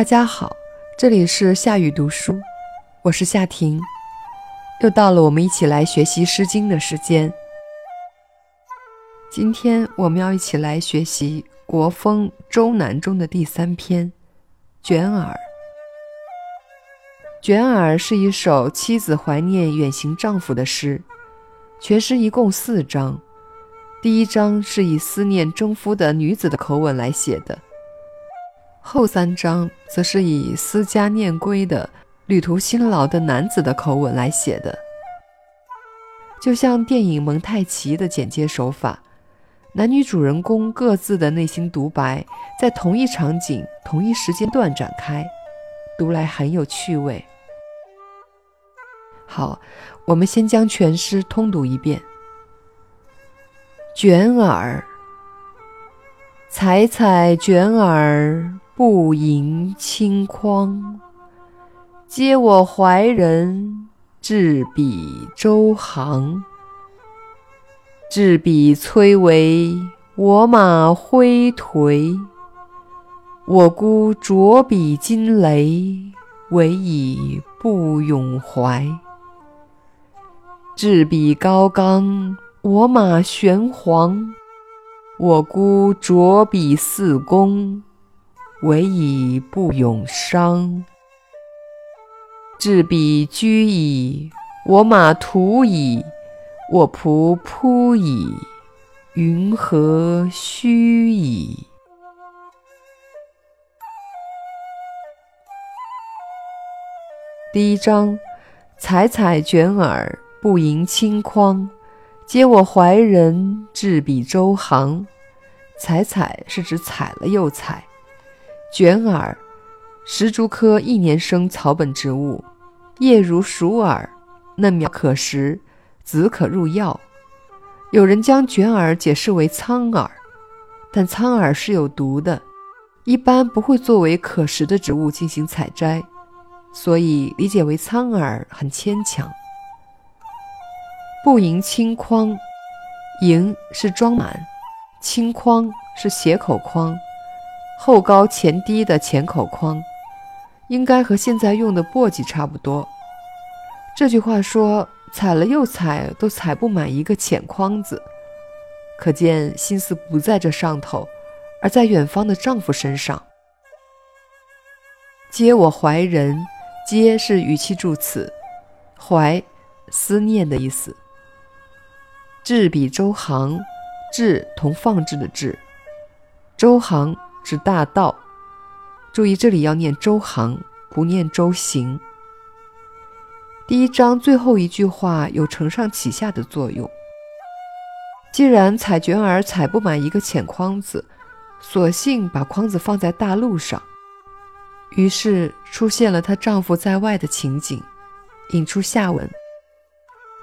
大家好，这里是夏雨读书，我是夏婷，又到了我们一起来学习《诗经》的时间。今天我们要一起来学习《国风·周南》中的第三篇《卷耳》。《卷耳》是一首妻子怀念远行丈夫的诗，全诗一共四章。第一章是以思念征夫的女子的口吻来写的。后三章则是以思家念归的旅途辛劳的男子的口吻来写的，就像电影蒙太奇的剪接手法，男女主人公各自的内心独白在同一场景、同一时间段展开，读来很有趣味。好，我们先将全诗通读一遍。卷耳，采采卷耳。不盈顷筐，嗟我怀人，置彼周行。置彼崔嵬，我马挥颓。我孤酌彼金雷，唯以不永怀。置彼高冈，我马玄黄。我孤酌彼四公。唯以不永伤。置彼居矣，我马图矣，我仆扑矣，云何须矣？第一章：采采卷耳，不盈顷筐。嗟我怀人，置彼周行。采采是指采了又采。卷耳，石竹科一年生草本植物，叶如鼠耳，嫩苗可食，籽可入药。有人将卷耳解释为苍耳，但苍耳是有毒的，一般不会作为可食的植物进行采摘，所以理解为苍耳很牵强。不盈顷筐，盈是装满，青筐是斜口筐。后高前低的浅口筐，应该和现在用的簸箕差不多。这句话说采了又采，都采不满一个浅筐子，可见心思不在这上头，而在远方的丈夫身上。嗟我怀人，嗟是语气助词，怀思念的意思。置彼周行，置同放置的置，周行。指大道，注意这里要念周行，不念周行。第一章最后一句话有承上启下的作用。既然采卷耳采不满一个浅筐子，索性把筐子放在大路上，于是出现了她丈夫在外的情景，引出下文。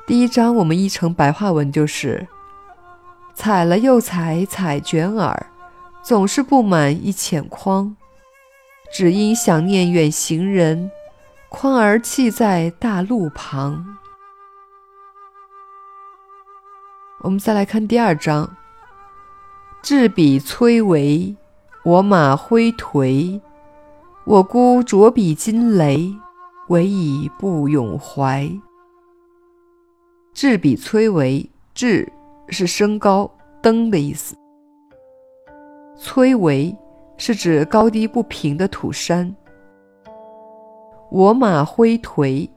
第一章我们译成白话文就是：采了又采，采卷耳。总是不满一浅筐，只因想念远行人，筐儿弃在大路旁。我们再来看第二章：置彼崔嵬，我马挥颓。我孤酌彼金雷，唯以不永怀。置彼崔嵬，置是升高登的意思。崔嵬是指高低不平的土山。我马挥颓，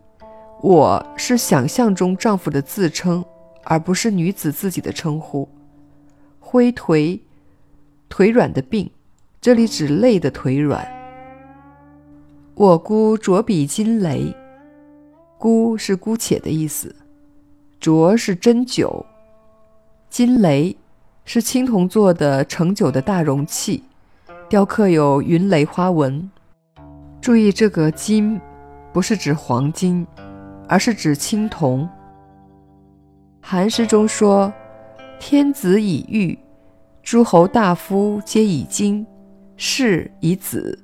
我是想象中丈夫的自称，而不是女子自己的称呼。挥颓，腿软的病，这里指累的腿软。我姑酌彼金雷，姑是姑且的意思，酌是斟酒，金雷。是青铜做的盛酒的大容器，雕刻有云雷花纹。注意，这个金不是指黄金，而是指青铜。韩诗中说：“天子以玉，诸侯大夫皆以金，士以子。”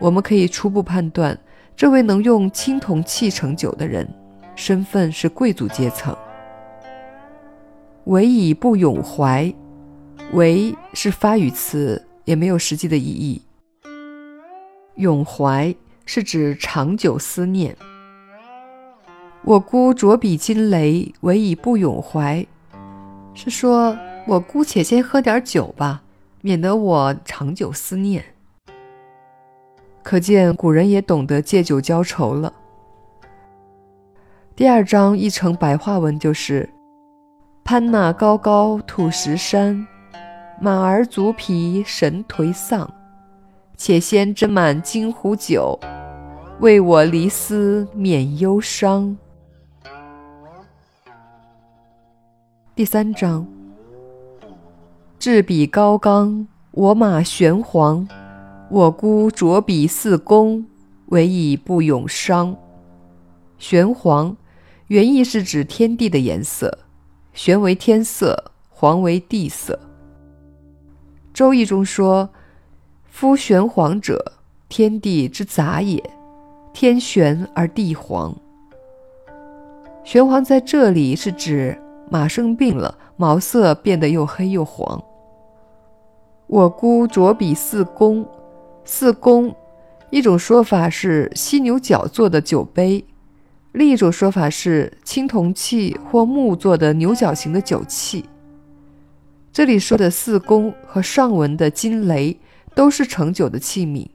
我们可以初步判断，这位能用青铜器盛酒的人，身份是贵族阶层。唯以不永怀，唯是发语词，也没有实际的意义。永怀是指长久思念。我姑酌彼金雷，唯以不永怀，是说我姑且先喝点酒吧，免得我长久思念。可见古人也懂得借酒浇愁了。第二章译成白话文就是：“攀那高高土石山，马儿足疲神颓丧。且先斟满金壶酒，为我离思免忧伤。”第三章：置彼高冈，我马玄黄。我姑酌彼四公，唯以不永伤。玄黄，原意是指天地的颜色，玄为天色，黄为地色。周易中说：“夫玄黄者，天地之杂也。天玄而地黄。”玄黄在这里是指。马生病了，毛色变得又黑又黄。我姑酌彼四公，四公，一种说法是犀牛角做的酒杯，另一种说法是青铜器或木做的牛角形的酒器。这里说的四宫和上文的金雷都是盛酒的器皿，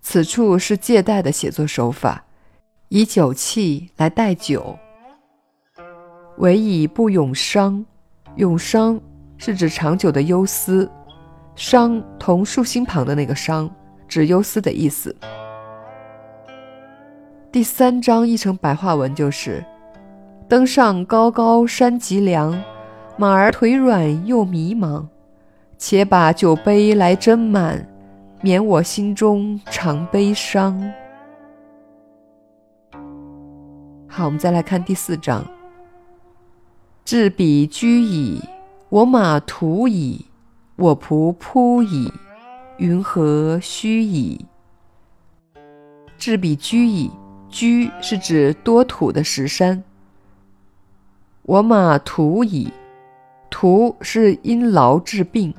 此处是借代的写作手法，以酒器来代酒。唯以不永伤，永伤是指长久的忧思，伤同竖心旁的那个伤，指忧思的意思。第三章译成白话文就是：登上高高山脊梁，马儿腿软又迷茫，且把酒杯来斟满，免我心中常悲伤。好，我们再来看第四章。置彼居矣，我马图矣，我仆扑矣，云何须矣？置彼居矣，居是指多土的石山。我马土矣，图是因劳致病，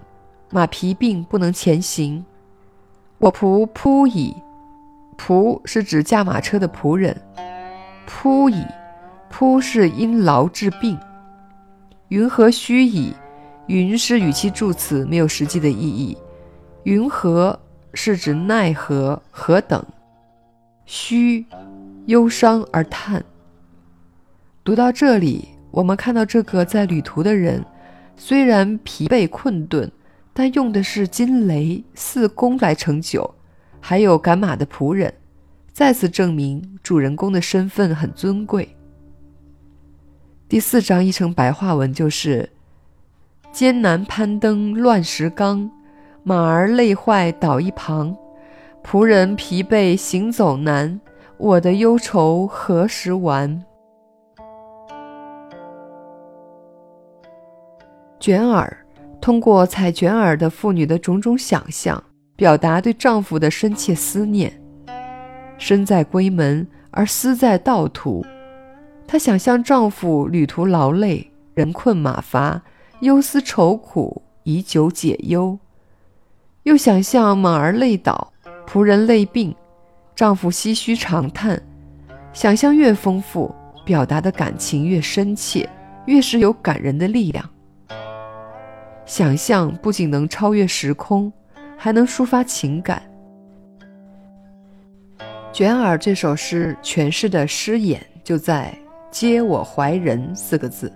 马疲病不能前行。我仆扑矣，仆是指驾马车的仆人。扑矣，扑是因劳致病。云何须矣？云是语气助词，没有实际的意义。云何是指奈何、何等？须，忧伤而叹。读到这里，我们看到这个在旅途的人，虽然疲惫困顿，但用的是金雷四弓来盛酒，还有赶马的仆人，再次证明主人公的身份很尊贵。第四章译成白话文就是：艰难攀登乱石岗，马儿累坏倒一旁，仆人疲惫行走难，我的忧愁何时完？卷耳通过采卷耳的妇女的种种想象，表达对丈夫的深切思念。身在闺门而思在道途。她想象丈夫旅途劳累，人困马乏，忧思愁苦，以酒解忧；又想象马儿累倒，仆人累病，丈夫唏嘘长叹。想象越丰富，表达的感情越深切，越是有感人的力量。想象不仅能超越时空，还能抒发情感。卷耳这首诗诠释的诗眼就在。接我怀人四个字，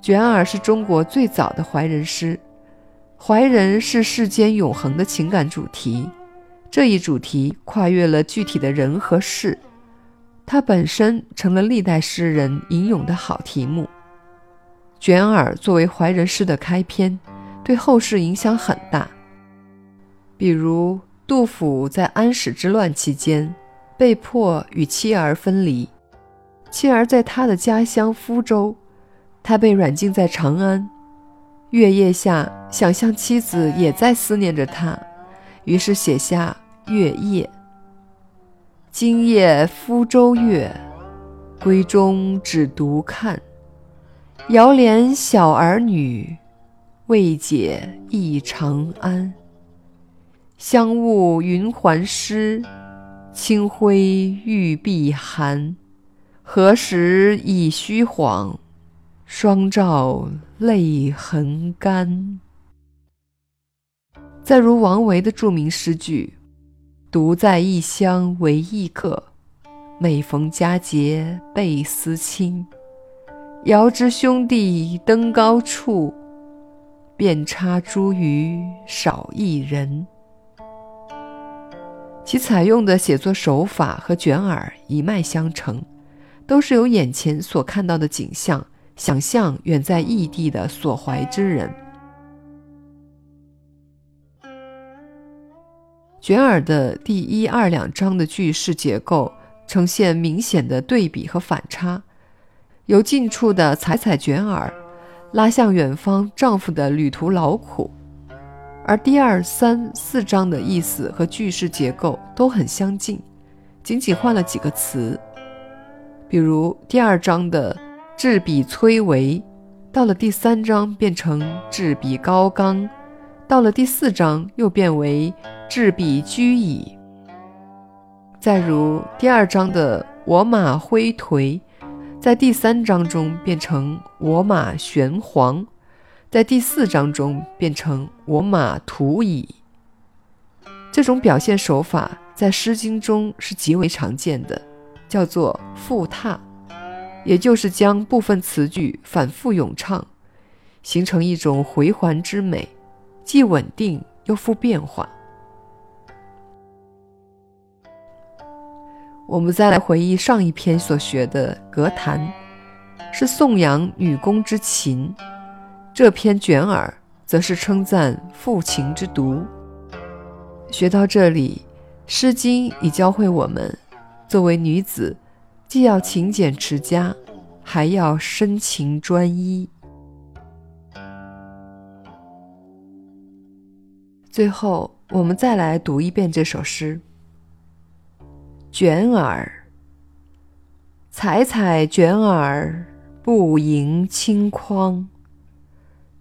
卷耳是中国最早的怀人诗。怀人是世间永恒的情感主题，这一主题跨越了具体的人和事，它本身成了历代诗人吟咏的好题目。卷耳作为怀人诗的开篇，对后世影响很大。比如杜甫在安史之乱期间，被迫与妻儿分离。妻儿在他的家乡福州，他被软禁在长安。月夜下，想象妻子也在思念着他，于是写下《月夜》：今夜福州月，闺中只独看。遥怜小儿女，未解忆长安。香雾云环湿，清辉玉臂寒。何时已虚晃？双照泪痕干。再如王维的著名诗句：“独在异乡为异客，每逢佳节倍思亲。遥知兄弟登高处，遍插茱萸少一人。”其采用的写作手法和卷耳一脉相承，都是由眼前所看到的景象想象远在异地的所怀之人。卷耳的第一、二两章的句式结构呈现明显的对比和反差，由近处的采采卷耳，拉向远方丈夫的旅途劳苦；而第二、三、四章的意思和句式结构都很相近，仅仅换了几个词。比如第二章的“质比崔嵬”，到了第三章变成“质比高冈”。到了第四章，又变为“置彼居矣”。再如第二章的“我马挥颓”，在第三章中变成“我马玄黄”，在第四章中变成“我马图矣”。这种表现手法在《诗经》中是极为常见的，叫做“复沓”，也就是将部分词句反复咏唱，形成一种回环之美。既稳定又富变化。我们再来回忆上一篇所学的《格谈》，是颂扬女工之勤；这篇《卷耳》则是称赞妇情之毒。学到这里，《诗经》已教会我们，作为女子，既要勤俭持家，还要深情专一。最后，我们再来读一遍这首诗。卷耳，采采卷耳，不盈顷筐。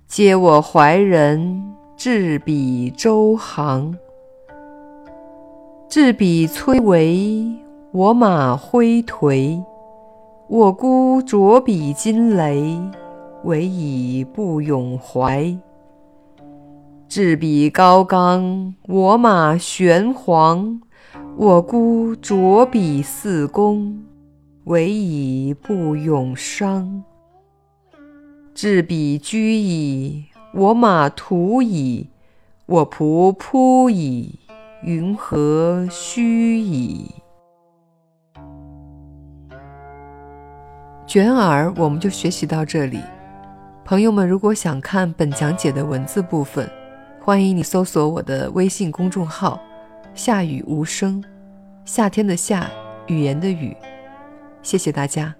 嗟我怀人，置彼周行。置彼崔嵬，我马挥颓。我孤酌彼金雷，唯以不永怀。置彼高冈，我马玄黄。我孤酌彼四公，唯以不永伤。置彼居矣，我马图矣。我仆扑矣，云何须矣？卷耳，我们就学习到这里。朋友们，如果想看本讲解的文字部分，欢迎你搜索我的微信公众号“夏雨无声”，夏天的夏，语言的语。谢谢大家。